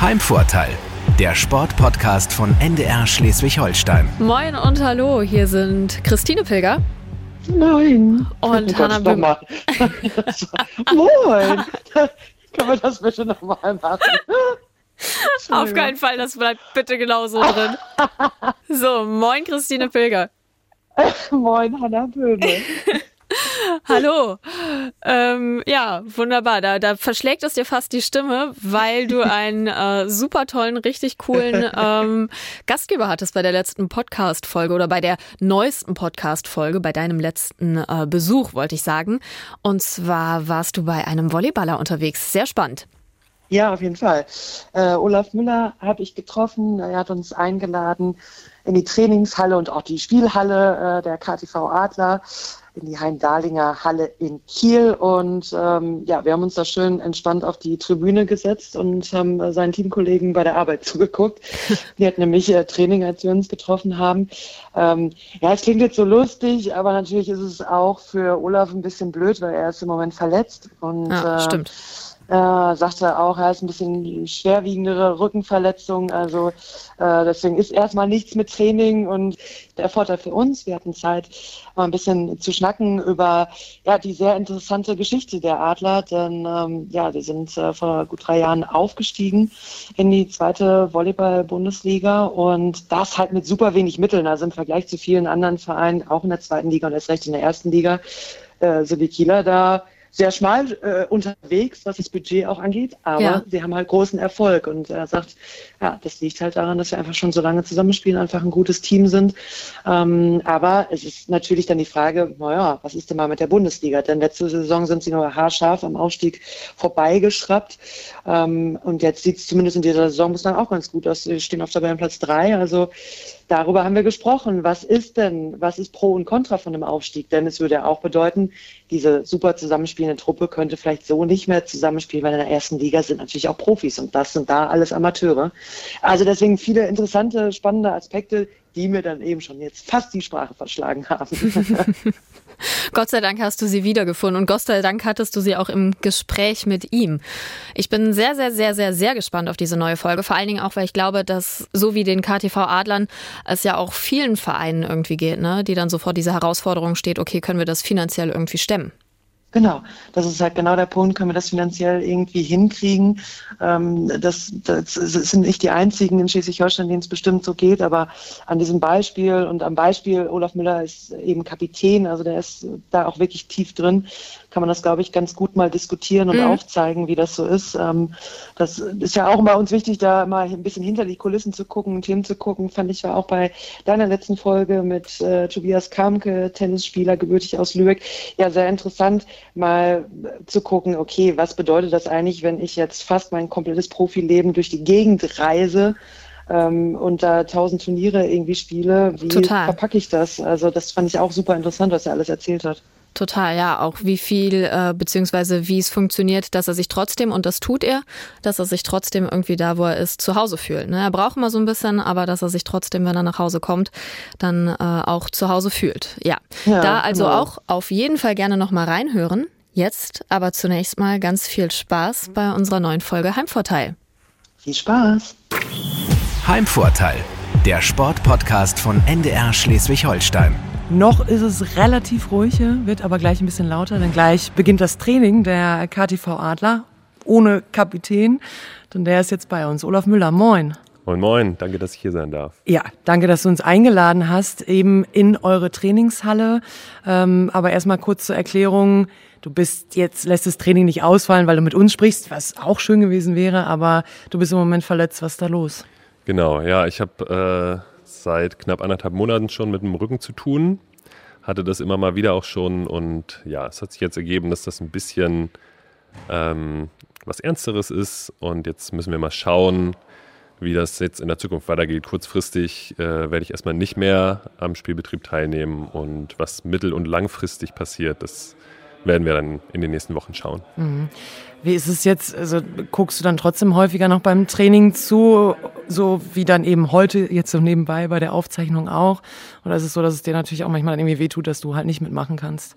Heimvorteil, der Sportpodcast von NDR Schleswig-Holstein. Moin und hallo, hier sind Christine Pilger. Nein. Und Oh Hannah Böhm. Moin. Können wir das bitte nochmal machen? Auf keinen Fall, das bleibt bitte genau so drin. So, moin Christine Pilger. Moin, Hanna Böhme. Hallo. Ähm, ja, wunderbar. Da, da verschlägt es dir fast die Stimme, weil du einen äh, super tollen, richtig coolen ähm, Gastgeber hattest bei der letzten Podcast-Folge oder bei der neuesten Podcast-Folge, bei deinem letzten äh, Besuch, wollte ich sagen. Und zwar warst du bei einem Volleyballer unterwegs. Sehr spannend. Ja, auf jeden Fall. Äh, Olaf Müller habe ich getroffen. Er hat uns eingeladen in die Trainingshalle und auch die Spielhalle äh, der KTV Adler in die Hein-Dahlinger Halle in Kiel. Und ähm, ja, wir haben uns da schön entspannt auf die Tribüne gesetzt und haben äh, seinen Teamkollegen bei der Arbeit zugeguckt. Die hatten nämlich äh, Training, als wir uns getroffen haben. Ähm, ja, es klingt jetzt so lustig, aber natürlich ist es auch für Olaf ein bisschen blöd, weil er ist im Moment verletzt. Und, Ja, äh, stimmt. äh, sagte auch, er ist ein bisschen schwerwiegendere Rückenverletzung. Also äh, deswegen ist erstmal nichts mit Training und der Vorteil für uns, wir hatten Zeit, mal ein bisschen zu schnacken über ja die sehr interessante Geschichte der Adler. Denn ähm, ja, die sind äh, vor gut drei Jahren aufgestiegen in die zweite Volleyball-Bundesliga und das halt mit super wenig Mitteln. Also im Vergleich zu vielen anderen Vereinen, auch in der zweiten Liga und erst recht in der ersten Liga, äh, sind die Kieler da sehr schmal äh, unterwegs, was das Budget auch angeht, aber Ja. sie haben halt großen Erfolg und er sagt, ja, das liegt halt daran, dass wir einfach schon so lange zusammenspielen, einfach ein gutes Team sind. Ähm, aber es ist natürlich dann die Frage, naja, was ist denn mal mit der Bundesliga? Denn letzte Saison sind sie nur haarscharf am Aufstieg vorbeigeschraubt ähm, und jetzt sieht es zumindest in dieser Saison bislang auch ganz gut aus. Sie stehen auf Tabellenplatz drei, also darüber haben wir gesprochen. Was ist denn, was ist Pro und Contra von dem Aufstieg? Denn es würde ja auch bedeuten, diese super zusammenspielende Truppe könnte vielleicht so nicht mehr zusammenspielen, weil in der ersten Liga sind natürlich auch Profis und das sind da alles Amateure. Also deswegen viele interessante, spannende Aspekte, die mir dann eben schon jetzt fast die Sprache verschlagen haben. Gott sei Dank hast du sie wiedergefunden und Gott sei Dank hattest du sie auch im Gespräch mit ihm. Ich bin sehr, sehr, sehr, sehr, sehr gespannt auf diese neue Folge. Vor allen Dingen auch, weil ich glaube, dass so wie den KTV Adlern es ja auch vielen Vereinen irgendwie geht, ne, die dann sofort diese Herausforderung steht, okay, können wir das finanziell irgendwie stemmen? Genau, das ist halt genau der Punkt, können wir das finanziell irgendwie hinkriegen. Ähm, das, das sind nicht die einzigen in Schleswig-Holstein, denen es bestimmt so geht, aber an diesem Beispiel und am Beispiel, Olaf Müller ist eben Kapitän, also der ist da auch wirklich tief drin, kann man das, glaube ich, ganz gut mal diskutieren und Mhm. aufzeigen, wie das so ist. Ähm, das ist ja auch bei uns wichtig, da mal ein bisschen hinter die Kulissen zu gucken, Themen zu gucken, fand ich ja auch bei deiner letzten Folge mit äh, Tobias Kamke, Tennisspieler, gebürtig aus Lübeck, ja sehr interessant, mal zu gucken, okay, was bedeutet das eigentlich, wenn ich jetzt fast mein komplettes Profileben durch die Gegend reise ähm, und da tausend Turniere irgendwie spiele, wie Total. verpacke ich das? Also das fand ich auch super interessant, was er alles erzählt hat. Total, ja, auch wie viel, äh, beziehungsweise wie es funktioniert, dass er sich trotzdem, und das tut er, dass er sich trotzdem irgendwie da, wo er ist, zu Hause fühlt. Ne? Er braucht immer so ein bisschen, aber dass er sich trotzdem, wenn er nach Hause kommt, dann äh, auch zu Hause fühlt. Ja, Ja, da also genau. auch auf jeden Fall gerne nochmal reinhören. Jetzt aber zunächst mal ganz viel Spaß bei unserer neuen Folge Heimvorteil. Viel Spaß! Heimvorteil, der Sportpodcast von NDR Schleswig-Holstein. Noch ist es relativ ruhig, hier, wird aber gleich ein bisschen lauter, denn gleich beginnt das Training der KTV Adler ohne Kapitän, denn der ist jetzt bei uns. Olaf Müller, moin. Moin Moin, danke, dass ich hier sein darf. Ja, danke, dass du uns eingeladen hast, eben in eure Trainingshalle. Ähm, aber erstmal kurz zur Erklärung. Du bist jetzt, lässt das Training nicht ausfallen, weil du mit uns sprichst, was auch schön gewesen wäre, aber du bist im Moment verletzt. Was ist da los? Genau, ja, ich habe äh, seit knapp anderthalb Monaten schon mit dem Rücken zu tun, hatte das immer mal wieder auch schon und ja, es hat sich jetzt ergeben, dass das ein bisschen ähm, was Ernsteres ist und jetzt müssen wir mal schauen, wie das jetzt in der Zukunft weitergeht. Kurzfristig äh, werde ich erstmal nicht mehr am Spielbetrieb teilnehmen und was mittel- und langfristig passiert, das werden wir dann in den nächsten Wochen schauen. Wie ist es jetzt? Also guckst du dann trotzdem häufiger noch beim Training zu, so wie dann eben heute jetzt so nebenbei bei der Aufzeichnung auch? Oder ist es so, dass es dir natürlich auch manchmal dann irgendwie wehtut, dass du halt nicht mitmachen kannst?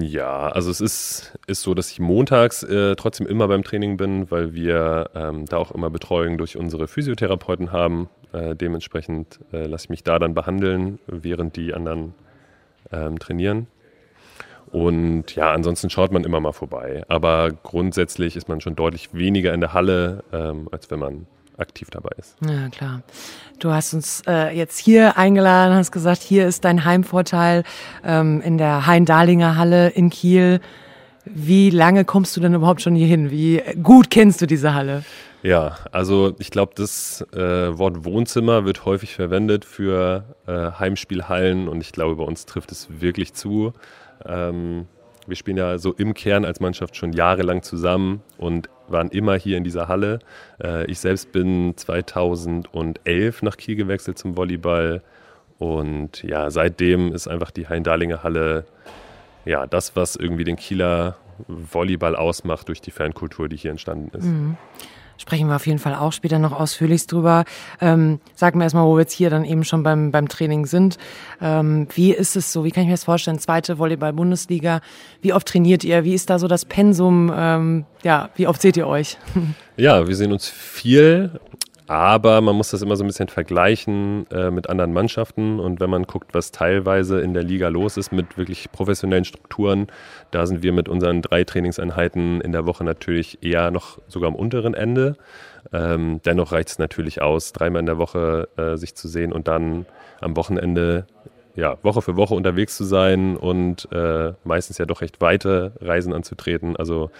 Ja, also es ist, ist so, dass ich montags äh, trotzdem immer beim Training bin, weil wir ähm, da auch immer Betreuung durch unsere Physiotherapeuten haben. Äh, dementsprechend äh, lasse ich mich da dann behandeln, während die anderen ähm, trainieren. Und ja, ansonsten schaut man immer mal vorbei. Aber grundsätzlich ist man schon deutlich weniger in der Halle, ähm, als wenn man aktiv dabei ist. Ja, klar. Du hast uns äh, jetzt hier eingeladen, hast gesagt, hier ist dein Heimvorteil ähm, in der Hein-Dahlinger Halle in Kiel. Wie lange kommst du denn überhaupt schon hier hin? Wie gut kennst du diese Halle? Ja, also ich glaube, das äh, Wort Wohnzimmer wird häufig verwendet für äh, Heimspielhallen und ich glaube, bei uns trifft es wirklich zu. Ähm, wir spielen ja so im Kern als Mannschaft schon jahrelang zusammen und waren immer hier in dieser Halle. Äh, ich selbst bin 2011 nach Kiel gewechselt zum Volleyball und ja, seitdem ist einfach die Hein-Darlinger Halle ja das, was irgendwie den Kieler Volleyball ausmacht durch die Fankultur, die hier entstanden ist. Mhm sprechen wir auf jeden Fall auch später noch ausführlich drüber. Ähm, sag mir erstmal, wo wir jetzt hier dann eben schon beim, beim Training sind. Ähm, wie ist es so? Wie kann ich mir das vorstellen? Zweite Volleyball-Bundesliga. Wie oft trainiert ihr? Wie ist da so das Pensum? Ähm, ja, wie oft seht ihr euch? Ja, wir sehen uns viel. Aber man muss das immer so ein bisschen vergleichen äh, mit anderen Mannschaften. Und wenn man guckt, was teilweise in der Liga los ist mit wirklich professionellen Strukturen, da sind wir mit unseren drei Trainingseinheiten in der Woche natürlich eher noch sogar am unteren Ende. Ähm, dennoch reicht es natürlich aus, dreimal in der Woche äh, sich zu sehen und dann am Wochenende ja, Woche für Woche unterwegs zu sein und äh, meistens ja doch recht weite Reisen anzutreten. Also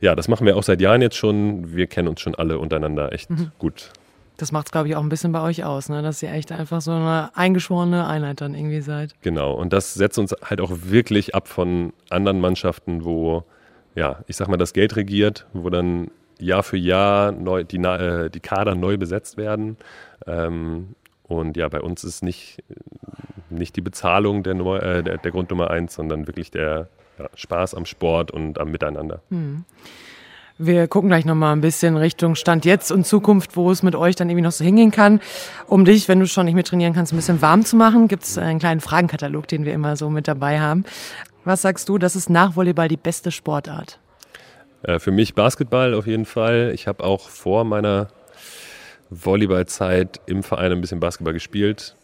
ja, das machen wir auch seit Jahren jetzt schon. Wir kennen uns schon alle untereinander echt mhm. gut. Das macht es, glaube ich, auch ein bisschen bei euch aus, ne? dass ihr echt einfach so eine eingeschworene Einheit dann irgendwie seid. Genau, und das setzt uns halt auch wirklich ab von anderen Mannschaften, wo, ja, ich sag mal, das Geld regiert, wo dann Jahr für Jahr neu, die, äh, die Kader neu besetzt werden. Ähm, und ja, bei uns ist nicht, nicht die Bezahlung der, äh, der, der Grund Nummer eins, sondern wirklich der, ja, Spaß am Sport und am Miteinander. Mhm. Wir gucken gleich nochmal ein bisschen Richtung Stand jetzt und Zukunft, wo es mit euch dann irgendwie noch so hingehen kann. Um dich, wenn du schon nicht mehr trainieren kannst, ein bisschen warm zu machen, gibt es einen kleinen Fragenkatalog, den wir immer so mit dabei haben. Was sagst du, das ist nach Volleyball die beste Sportart? Äh, für mich Basketball auf jeden Fall. Ich habe auch vor meiner Volleyballzeit im Verein ein bisschen Basketball gespielt.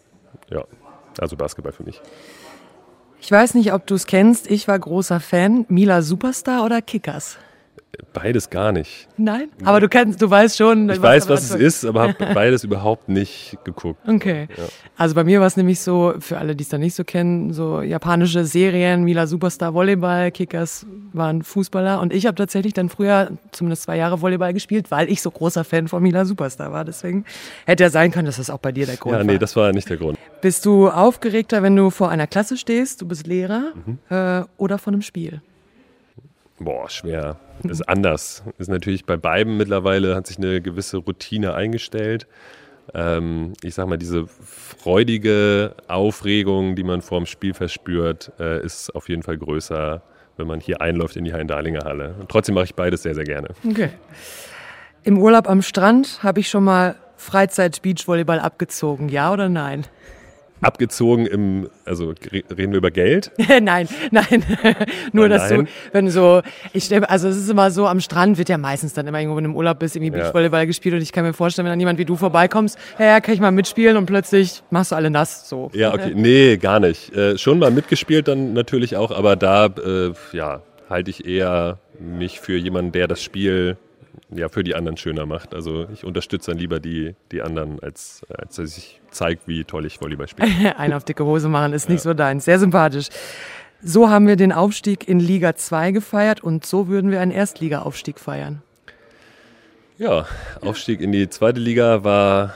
Ja, also Basketball für mich. Ich weiß nicht, ob du es kennst. Ich war großer Fan. Mila Superstar oder Kickers? Beides gar nicht. Nein? Aber du kennst, du weißt schon. Ich weiß, was es ist, aber habe beides überhaupt nicht geguckt. Okay. Ja. Also bei mir war es nämlich so, für alle, die es da nicht so kennen, so japanische Serien, Mila Superstar Volleyball, Kickers waren Fußballer und ich habe tatsächlich dann früher zumindest zwei Jahre Volleyball gespielt, weil ich so großer Fan von Mila Superstar war. Deswegen hätte ja sein können, dass das auch bei dir der Grund war. Ja, nee, das war nicht der Grund. Bist du aufgeregter, wenn du vor einer Klasse stehst, du bist Lehrer mhm. äh, oder vor einem Spiel? Boah, schwer. Das ist anders. Ist natürlich bei beiden mittlerweile hat sich eine gewisse Routine eingestellt. Ähm, ich sag mal, diese freudige Aufregung, die man vor dem Spiel verspürt, äh, ist auf jeden Fall größer, wenn man hier einläuft in die Hein-Dahlinger Halle. Und trotzdem mache ich beides sehr, sehr gerne. Okay. Im Urlaub am Strand habe ich schon mal Freizeit-Beachvolleyball abgezogen, ja oder nein? Abgezogen im, also reden wir über Geld? nein, nein. Nur, dass nein. du, wenn so, ich stelle, also es ist immer so, am Strand wird ja meistens dann immer irgendwo, wenn du im Urlaub bist, irgendwie ja. Beachvolleyball gespielt und ich kann mir vorstellen, wenn dann jemand wie du vorbeikomst, ja, ja, kann ich mal mitspielen und plötzlich machst du alle nass, so. Ja, okay, nee, gar nicht. Äh, schon mal mitgespielt dann natürlich auch, aber da, äh, ja, halte ich eher mich für jemanden, der das Spiel ja, für die anderen schöner macht. Also ich unterstütze dann lieber die, die anderen, als, als dass ich zeige, wie toll ich Volleyball spiele. Einen auf dicke Hose machen ist ja. nicht so deins. Sehr sympathisch. So haben wir den Aufstieg in Liga 2 gefeiert und so würden wir einen Erstliga-Aufstieg feiern. Ja, Aufstieg in die zweite Liga war,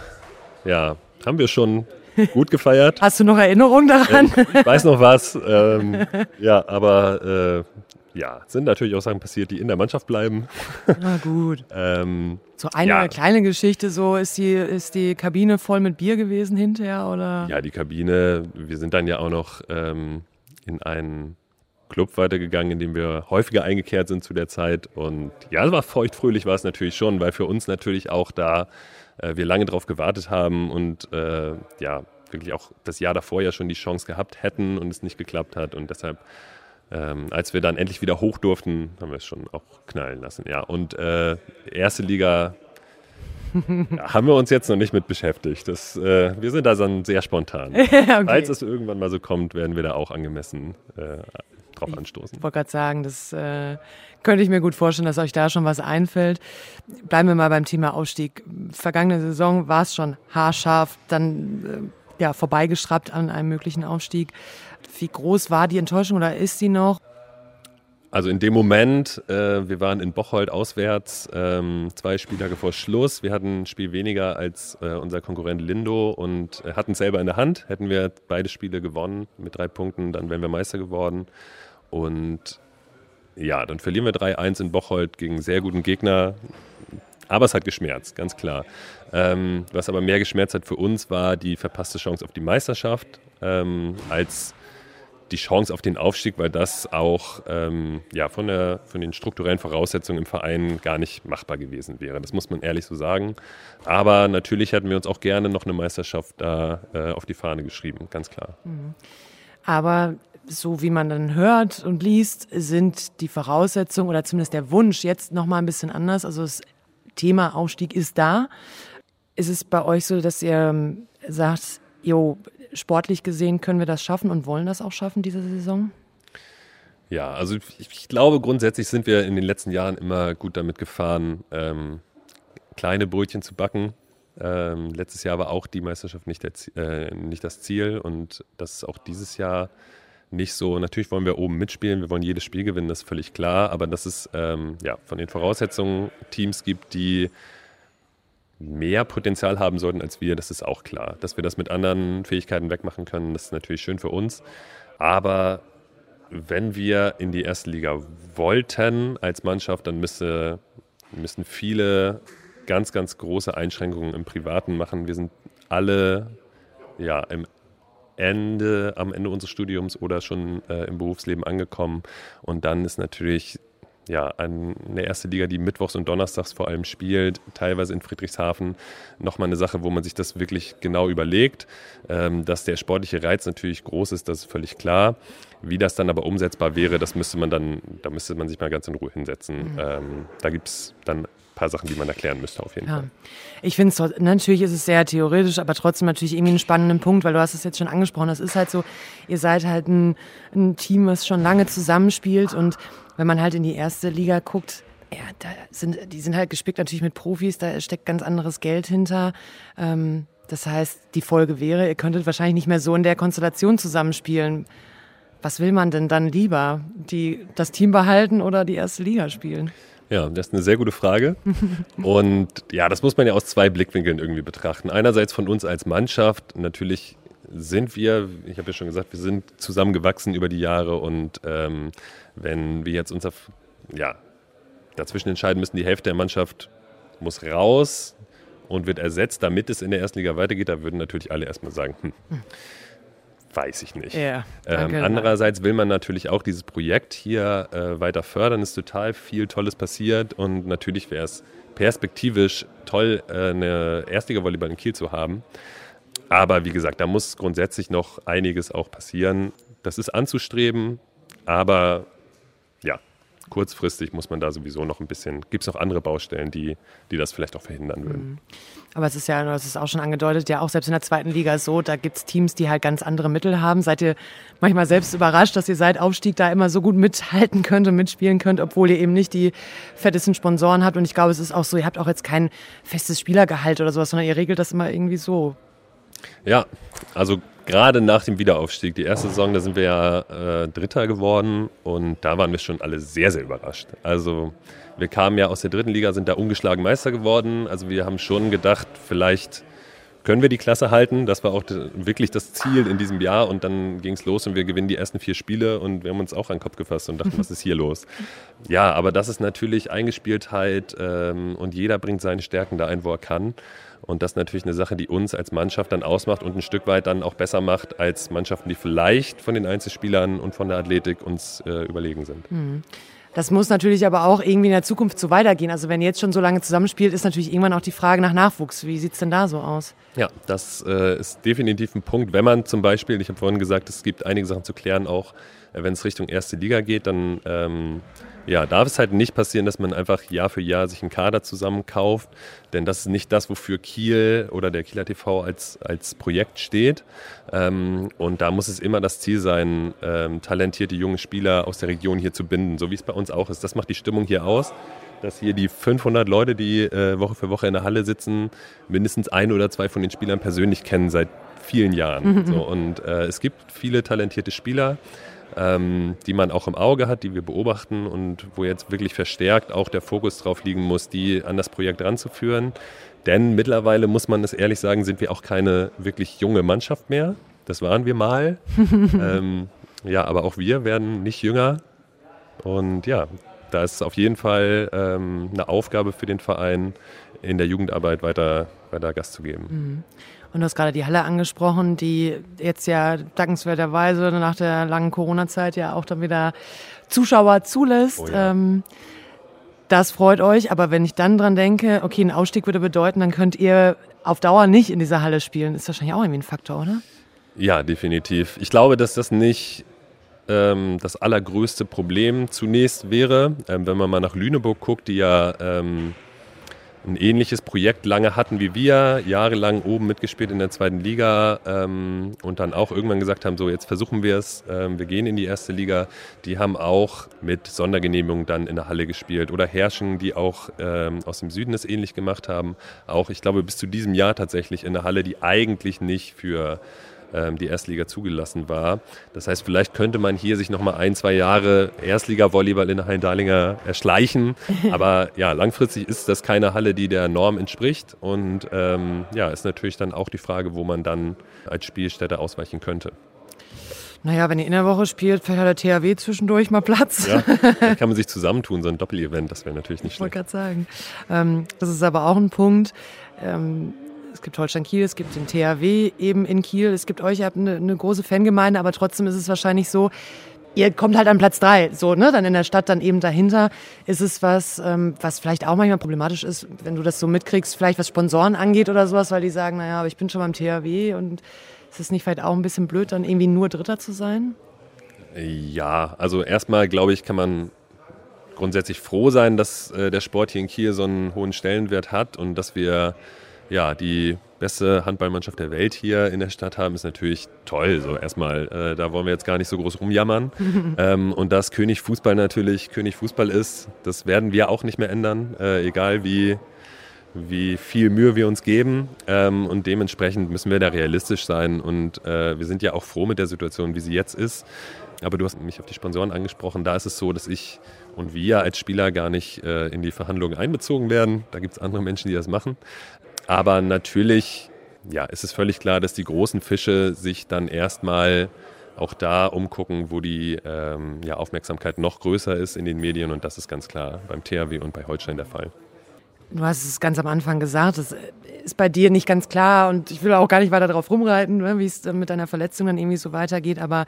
ja, haben wir schon gut gefeiert. Hast du noch Erinnerungen daran? ich weiß noch was. Ähm, ja, aber äh, ja, sind natürlich auch Sachen passiert, die in der Mannschaft bleiben. Na gut. ähm, so eine ja. kleine Geschichte, so ist die, ist die Kabine voll mit Bier gewesen hinterher oder? Ja, die Kabine, wir sind dann ja auch noch ähm, in einen Club weitergegangen, in dem wir häufiger eingekehrt sind zu der Zeit. Und ja, es war feuchtfröhlich war es natürlich schon, weil für uns natürlich auch da äh, wir lange drauf gewartet haben und äh, ja, wirklich auch das Jahr davor ja schon die Chance gehabt hätten und es nicht geklappt hat. Und deshalb ähm, als wir dann endlich wieder hoch durften, haben wir es schon auch knallen lassen. Ja, und äh, erste Liga haben wir uns jetzt noch nicht mit beschäftigt. Das, äh, wir sind da dann sehr spontan. okay. Als es irgendwann mal so kommt, werden wir da auch angemessen äh, drauf anstoßen. Ich wollte gerade sagen, das äh, könnte ich mir gut vorstellen, dass euch da schon was einfällt. Bleiben wir mal beim Thema Ausstieg. Vergangene Saison war es schon haarscharf, dann äh, ja, vorbeigeschraubt an einem möglichen Aufstieg. Wie groß war die Enttäuschung oder ist sie noch? Also in dem Moment, äh, wir waren in Bocholt auswärts, ähm, zwei Spieltage vor Schluss. Wir hatten ein Spiel weniger als äh, unser Konkurrent Lindo und äh, hatten es selber in der Hand. Hätten wir beide Spiele gewonnen mit drei Punkten, dann wären wir Meister geworden. Und ja, dann verlieren wir 3-1 in Bocholt gegen sehr guten Gegner. Aber es hat geschmerzt, ganz klar. Ähm, was aber mehr geschmerzt hat für uns, war die verpasste Chance auf die Meisterschaft ähm, als die Chance auf den Aufstieg, weil das auch ähm, ja, von, der, von den strukturellen Voraussetzungen im Verein gar nicht machbar gewesen wäre. Das muss man ehrlich so sagen. Aber natürlich hätten wir uns auch gerne noch eine Meisterschaft da äh, auf die Fahne geschrieben, ganz klar. Mhm. Aber so wie man dann hört und liest, sind die Voraussetzungen oder zumindest der Wunsch jetzt nochmal ein bisschen anders. Also das Thema Aufstieg ist da. Ist es bei euch so, dass ihr ähm, sagt, jo, sportlich gesehen können wir das schaffen und wollen das auch schaffen diese Saison? Ja, also ich, ich glaube grundsätzlich sind wir in den letzten Jahren immer gut damit gefahren, ähm, kleine Brötchen zu backen. Ähm, letztes Jahr war auch die Meisterschaft nicht, äh, nicht das Ziel und das ist auch dieses Jahr nicht so. Natürlich wollen wir oben mitspielen, wir wollen jedes Spiel gewinnen, das ist völlig klar, aber dass es ähm, ja, von den Voraussetzungen Teams gibt, die mehr Potenzial haben sollten als wir, das ist auch klar. Dass wir das mit anderen Fähigkeiten wegmachen können, das ist natürlich schön für uns. Aber wenn wir in die erste Liga wollten als Mannschaft, dann müsste, müssen viele ganz, ganz große Einschränkungen im Privaten machen. Wir sind alle ja, im Ende, am Ende unseres Studiums oder schon äh, im Berufsleben angekommen. Und dann ist natürlich ja, eine erste Liga, die mittwochs und donnerstags vor allem spielt, teilweise in Friedrichshafen, nochmal eine Sache, wo man sich das wirklich genau überlegt. Ähm, dass der sportliche Reiz natürlich groß ist, das ist völlig klar. Wie das dann aber umsetzbar wäre, das müsste man dann, da müsste man sich mal ganz in Ruhe hinsetzen. Mhm. Ähm, da gibt es dann paar Sachen, die man erklären müsste auf jeden ja. Fall. Ich finde es natürlich ist es sehr theoretisch, aber trotzdem natürlich irgendwie einen spannenden Punkt, weil du hast es jetzt schon angesprochen. Das ist halt so, ihr seid halt ein, ein Team, was schon lange zusammenspielt und wenn man halt in die erste Liga guckt, ja, da sind, die sind halt gespickt natürlich mit Profis, da steckt ganz anderes Geld hinter. Ähm, das heißt, die Folge wäre, ihr könntet wahrscheinlich nicht mehr so in der Konstellation zusammenspielen. Was will man denn dann lieber? Die, das Team behalten oder die erste Liga spielen? Ja, das ist eine sehr gute Frage. Und ja, das muss man ja aus zwei Blickwinkeln irgendwie betrachten. Einerseits von uns als Mannschaft, natürlich sind wir, ich habe ja schon gesagt, wir sind zusammengewachsen über die Jahre und ähm, wenn wir jetzt uns auf, ja, dazwischen entscheiden müssen, die Hälfte der Mannschaft muss raus und wird ersetzt, damit es in der ersten Liga weitergeht, da würden natürlich alle erstmal sagen, hm, weiß ich nicht. Ja, ähm, andererseits will man natürlich auch dieses Projekt hier äh, weiter fördern. Es ist total viel Tolles passiert und natürlich wäre es perspektivisch toll, äh, eine Erstliga-Volleyball in Kiel zu haben. Aber wie gesagt, da muss grundsätzlich noch einiges auch passieren. Das ist anzustreben, aber ja, kurzfristig muss man da sowieso noch ein bisschen, gibt es noch andere Baustellen, die, die das vielleicht auch verhindern würden. Mhm. Aber es ist ja, das ist auch schon angedeutet, ja auch selbst in der zweiten Liga so, da gibt es Teams, die halt ganz andere Mittel haben. Seid ihr manchmal selbst überrascht, dass ihr seit Aufstieg da immer so gut mithalten könnt und mitspielen könnt, obwohl ihr eben nicht die fettesten Sponsoren habt. Und ich glaube, es ist auch so, ihr habt auch jetzt kein festes Spielergehalt oder sowas, sondern ihr regelt das immer irgendwie so. Ja, also gerade nach dem Wiederaufstieg, die erste Saison, da sind wir ja äh, Dritter geworden und da waren wir schon alle sehr, sehr überrascht. Also wir kamen ja aus der dritten Liga, sind da ungeschlagen Meister geworden. Also wir haben schon gedacht, vielleicht können wir die Klasse halten. Das war auch wirklich das Ziel in diesem Jahr und dann ging es los und wir gewinnen die ersten vier Spiele und wir haben uns auch an den Kopf gefasst und dachten, was ist hier los? Ja, aber das ist natürlich Eingespieltheit ähm, und jeder bringt seine Stärken da ein, wo er kann. Und das ist natürlich eine Sache, die uns als Mannschaft dann ausmacht und ein Stück weit dann auch besser macht als Mannschaften, die vielleicht von den Einzelspielern und von der Athletik uns äh, überlegen sind. Mhm. Das muss natürlich aber auch irgendwie in der Zukunft so weitergehen. Also wenn ihr jetzt schon so lange zusammenspielt, ist natürlich irgendwann auch die Frage nach Nachwuchs. Wie sieht es denn da so aus? Ja, das äh, ist definitiv ein Punkt. Wenn man zum Beispiel, ich habe vorhin gesagt, es gibt einige Sachen zu klären, auch äh, wenn es Richtung erste Liga geht, dann ähm, ja, darf es halt nicht passieren, dass man einfach Jahr für Jahr sich einen Kader zusammenkauft, denn das ist nicht das, wofür Kiel oder der Kieler TV als, als Projekt steht. Ähm, und da muss es immer das Ziel sein, ähm, talentierte junge Spieler aus der Region hier zu binden, so wie es bei uns auch ist. Das macht die Stimmung hier aus dass hier die 500 Leute, die äh, Woche für Woche in der Halle sitzen, mindestens ein oder zwei von den Spielern persönlich kennen seit vielen Jahren. Mhm. So, und äh, es gibt viele talentierte Spieler ähm, die man auch im Auge hat, die wir beobachten und wo jetzt wirklich verstärkt auch der Fokus drauf liegen muss, die an das Projekt ranzuführen. Denn mittlerweile muss man es ehrlich sagen, sind wir auch keine wirklich junge Mannschaft mehr. Das waren wir mal. ähm, ja, aber auch wir werden nicht jünger. Und ja, da ist es auf jeden Fall ähm, eine Aufgabe für den Verein, in der Jugendarbeit weiter, weiter Gas zu geben. Und du hast gerade die Halle angesprochen, die jetzt ja dankenswerterweise nach der langen Corona-Zeit ja auch dann wieder Zuschauer zulässt. Oh ja. ähm, das freut euch, aber wenn ich dann dran denke, okay, ein Ausstieg würde bedeuten, dann könnt ihr auf Dauer nicht in dieser Halle spielen. Ist wahrscheinlich auch irgendwie ein Faktor, oder? Ja, definitiv. Ich glaube, dass das nicht ähm, das allergrößte Problem zunächst wäre. Ähm, wenn man mal nach Lüneburg guckt, die ja ähm, ein ähnliches Projekt lange hatten wie wir, jahrelang oben mitgespielt in der zweiten Liga ähm, und dann auch irgendwann gesagt haben, so jetzt versuchen wir es, ähm, wir gehen in die erste Liga. Die haben auch mit Sondergenehmigung dann in der Halle gespielt oder Herrschen, die auch ähm, aus dem Süden es ähnlich gemacht haben. Auch, ich glaube, bis zu diesem Jahr tatsächlich in der Halle, die eigentlich nicht für die Erstliga zugelassen war. Das heißt, vielleicht könnte man hier sich noch mal ein, zwei Jahre Erstliga-Volleyball in der Hallen-Dahlinger erschleichen. Aber ja, langfristig ist das keine Halle, die der Norm entspricht. Und ähm, ja, ist natürlich dann auch die Frage, wo man dann als Spielstätte ausweichen könnte. Naja, wenn ihr in der Woche spielt, vielleicht hat der THW zwischendurch mal Platz. Ja, dann kann man sich zusammentun, so ein Doppelevent, das wäre natürlich nicht schlecht. Ich wollte gerade sagen. Ähm, das ist aber auch ein Punkt. Ähm, es gibt Holstein Kiel, es gibt den THW eben in Kiel, es gibt euch, ihr habt eine, eine große Fangemeinde, aber trotzdem ist es wahrscheinlich so, ihr kommt halt an Platz drei, so, ne, dann in der Stadt dann eben dahinter. Ist es was, ähm, was vielleicht auch manchmal problematisch ist, wenn du das so mitkriegst, vielleicht was Sponsoren angeht oder sowas, weil die sagen, naja, aber ich bin schon beim THW und ist es nicht vielleicht auch ein bisschen blöd, dann irgendwie nur Dritter zu sein? Ja, also erstmal glaube ich, kann man grundsätzlich froh sein, dass äh, der Sport hier in Kiel so einen hohen Stellenwert hat und dass wir ja, die beste Handballmannschaft der Welt hier in der Stadt haben, ist natürlich toll. So erstmal, äh, da wollen wir jetzt gar nicht so groß rumjammern. ähm, und dass König Fußball natürlich König Fußball ist, das werden wir auch nicht mehr ändern, äh, egal wie, wie viel Mühe wir uns geben. Ähm, und dementsprechend müssen wir da realistisch sein. Und äh, wir sind ja auch froh mit der Situation, wie sie jetzt ist. Aber du hast mich auf die Sponsoren angesprochen. Da ist es so, dass ich und wir als Spieler gar nicht äh, in die Verhandlungen einbezogen werden. Da gibt es andere Menschen, die das machen. Aber natürlich ja, ist es völlig klar, dass die großen Fische sich dann erstmal auch da umgucken, wo die ähm, ja, Aufmerksamkeit noch größer ist in den Medien. Und das ist ganz klar beim THW und bei Holstein der Fall. Du hast es ganz am Anfang gesagt, das ist bei dir nicht ganz klar und ich will auch gar nicht weiter darauf rumreiten, ne, wie es mit deiner Verletzung dann irgendwie so weitergeht. Aber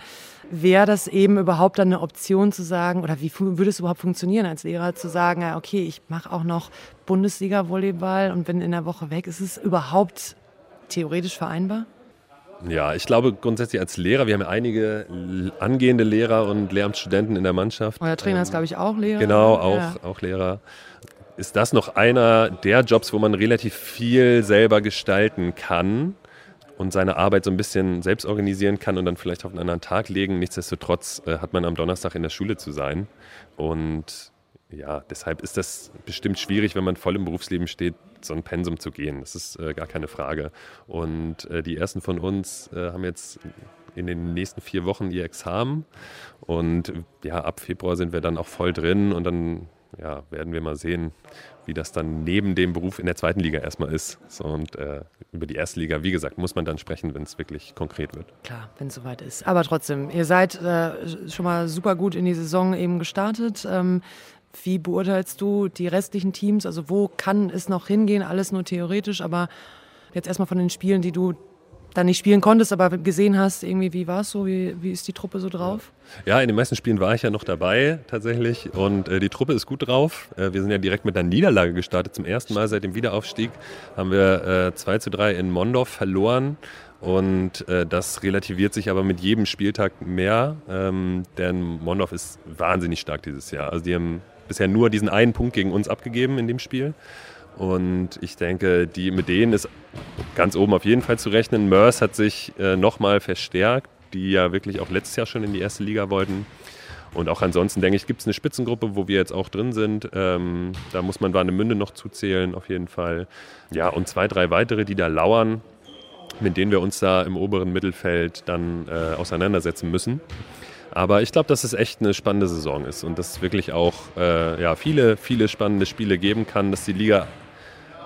wäre das eben überhaupt dann eine Option zu sagen, oder wie würde es überhaupt funktionieren als Lehrer, zu sagen, okay, ich mache auch noch Bundesliga-Volleyball und bin in der Woche weg? Ist es überhaupt theoretisch vereinbar? Ja, ich glaube grundsätzlich als Lehrer, wir haben ja einige angehende Lehrer und Lehramtsstudenten in der Mannschaft. Euer Trainer ist, glaube ich, auch Lehrer. Genau, auch, ja. auch Lehrer ist das noch einer der Jobs, wo man relativ viel selber gestalten kann und seine Arbeit so ein bisschen selbst organisieren kann und dann vielleicht auf einen anderen Tag legen. Nichtsdestotrotz äh, hat man am Donnerstag in der Schule zu sein. Und ja, deshalb ist das bestimmt schwierig, wenn man voll im Berufsleben steht, so ein Pensum zu gehen. Das ist äh, gar keine Frage. Und äh, die ersten von uns haben jetzt in den nächsten vier Wochen ihr Examen. Und ja, ab Februar sind wir dann auch voll drin und dann ja, werden wir mal sehen, wie das dann neben dem Beruf in der zweiten Liga erstmal ist. So, und äh, über die erste Liga, wie gesagt, muss man dann sprechen, wenn es wirklich konkret wird. Klar, wenn es soweit ist. Aber trotzdem, ihr seid äh, schon mal super gut in die Saison eben gestartet. Ähm, wie beurteilst du die restlichen Teams? Also wo kann es noch hingehen? Alles nur theoretisch, aber jetzt erstmal von den Spielen, die du da nicht spielen konntest, aber gesehen hast, irgendwie, wie war es so? Wie, wie ist die Truppe so drauf? Ja, in den meisten Spielen war ich ja noch dabei tatsächlich und äh, die Truppe ist gut drauf. Äh, wir sind ja direkt mit einer Niederlage gestartet. Zum ersten Mal seit dem Wiederaufstieg haben wir äh, 2 zu 3 in Mondorf verloren. Und äh, das relativiert sich aber mit jedem Spieltag mehr, ähm, denn Mondorf ist wahnsinnig stark dieses Jahr. Also die haben bisher nur diesen einen Punkt gegen uns abgegeben in dem Spiel. Und ich denke, die, mit denen ist ganz oben auf jeden Fall zu rechnen. Mörs hat sich äh, nochmal verstärkt, die ja wirklich auch letztes Jahr schon in die erste Liga wollten. Und auch ansonsten denke ich, gibt es eine Spitzengruppe, wo wir jetzt auch drin sind. Ähm, da muss man Warnemünde noch zuzählen, auf jeden Fall. Ja, und zwei, drei weitere, die da lauern, mit denen wir uns da im oberen Mittelfeld dann äh, auseinandersetzen müssen. Aber ich glaube, dass es echt eine spannende Saison ist und dass es wirklich auch äh, ja, viele, viele spannende Spiele geben kann, dass die Liga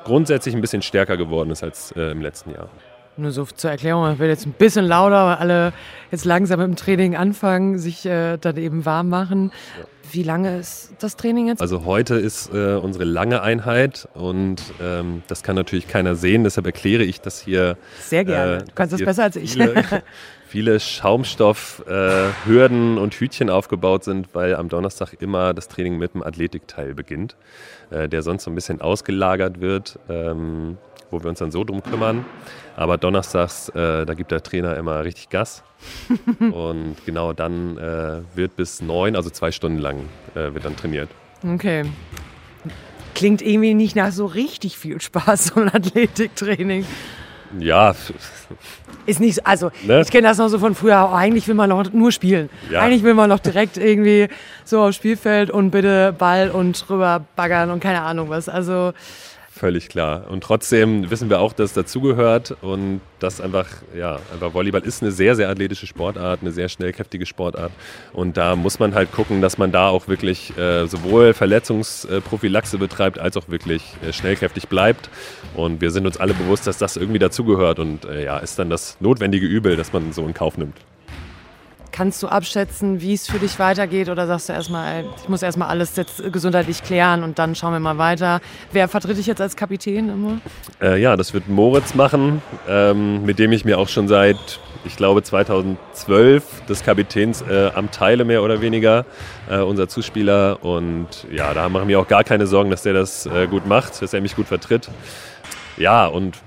grundsätzlich ein bisschen stärker geworden ist als äh, im letzten Jahr. Nur so zur Erklärung, ich werde jetzt ein bisschen lauter, weil alle jetzt langsam mit dem Training anfangen, sich äh, dann eben warm machen. Ja. Wie lange ist das Training jetzt? Also heute ist äh, unsere lange Einheit und ähm, das kann natürlich keiner sehen, deshalb erkläre ich das hier. Sehr gerne, äh, du kannst das besser als ich. Viele, viele Schaumstoffhürden äh, und Hütchen aufgebaut sind, weil am Donnerstag immer das Training mit dem Athletikteil beginnt, äh, der sonst so ein bisschen ausgelagert wird. Ähm, wo wir uns dann so drum kümmern. Aber donnerstags, äh, da gibt der Trainer immer richtig Gas. und genau dann äh, wird bis neun, also zwei Stunden lang, äh, wird dann trainiert. Okay. Klingt irgendwie nicht nach so richtig viel Spaß, so ein Athletiktraining. Ja. Ist nicht, also ne? ich kenne das noch so von früher, oh, eigentlich will man noch nur spielen. Ja. Eigentlich will man noch direkt irgendwie so aufs Spielfeld und bitte Ball und rüber baggern und keine Ahnung was. Also Völlig klar. Und trotzdem wissen wir auch, dass es dazugehört und dass einfach, ja, einfach Volleyball ist eine sehr, sehr athletische Sportart, eine sehr schnellkräftige Sportart. Und da muss man halt gucken, dass man da auch wirklich äh, sowohl Verletzungsprophylaxe betreibt, als auch wirklich äh, schnellkräftig bleibt. Und wir sind uns alle bewusst, dass das irgendwie dazugehört und äh, ja, ist dann das notwendige Übel, dass man so in Kauf nimmt. Kannst du abschätzen, wie es für dich weitergeht oder sagst du erstmal, ich muss erstmal alles jetzt gesundheitlich klären und dann schauen wir mal weiter? Wer vertritt dich jetzt als Kapitän immer? Äh, ja, das wird Moritz machen, ähm, mit dem ich mir auch schon seit, ich glaube, 2012 des Kapitäns äh, am teile, mehr oder weniger, äh, unser Zuspieler. Und ja, da machen wir auch gar keine Sorgen, dass der das äh, gut macht, dass er mich gut vertritt. Ja, und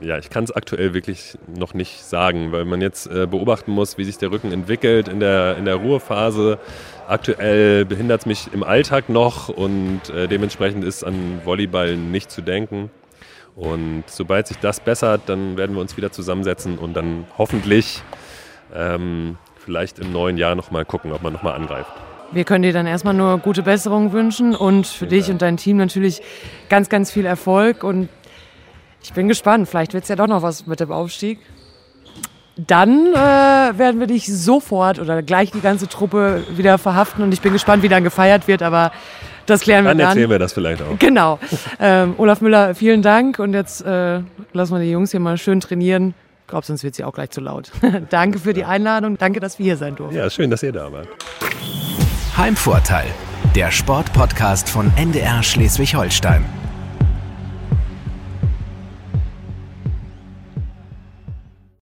ja, ich kann es aktuell wirklich noch nicht sagen, weil man jetzt äh, beobachten muss, wie sich der Rücken entwickelt in der, in der Ruhephase. Aktuell behindert es mich im Alltag noch und äh, dementsprechend ist an Volleyball nicht zu denken. Und sobald sich das bessert, dann werden wir uns wieder zusammensetzen und dann hoffentlich ähm, vielleicht im neuen Jahr nochmal gucken, ob man nochmal angreift. Wir können dir dann erstmal nur gute Besserung wünschen und für Vielen dich und dein Team natürlich ganz, ganz viel Erfolg und ich bin gespannt. Vielleicht wird es ja doch noch was mit dem Aufstieg. Dann äh, werden wir dich sofort oder gleich die ganze Truppe wieder verhaften und ich bin gespannt, wie dann gefeiert wird, aber das klären wir dann. Dann erzählen wir das vielleicht auch. Genau. Ähm, Olaf Müller, vielen Dank und jetzt äh, lassen wir die Jungs hier mal schön trainieren. Ich glaube, sonst wird sie auch gleich zu laut. danke für die Einladung. Danke, dass wir hier sein durften. Ja, schön, dass ihr da wart. Heimvorteil, der Sportpodcast von NDR Schleswig-Holstein.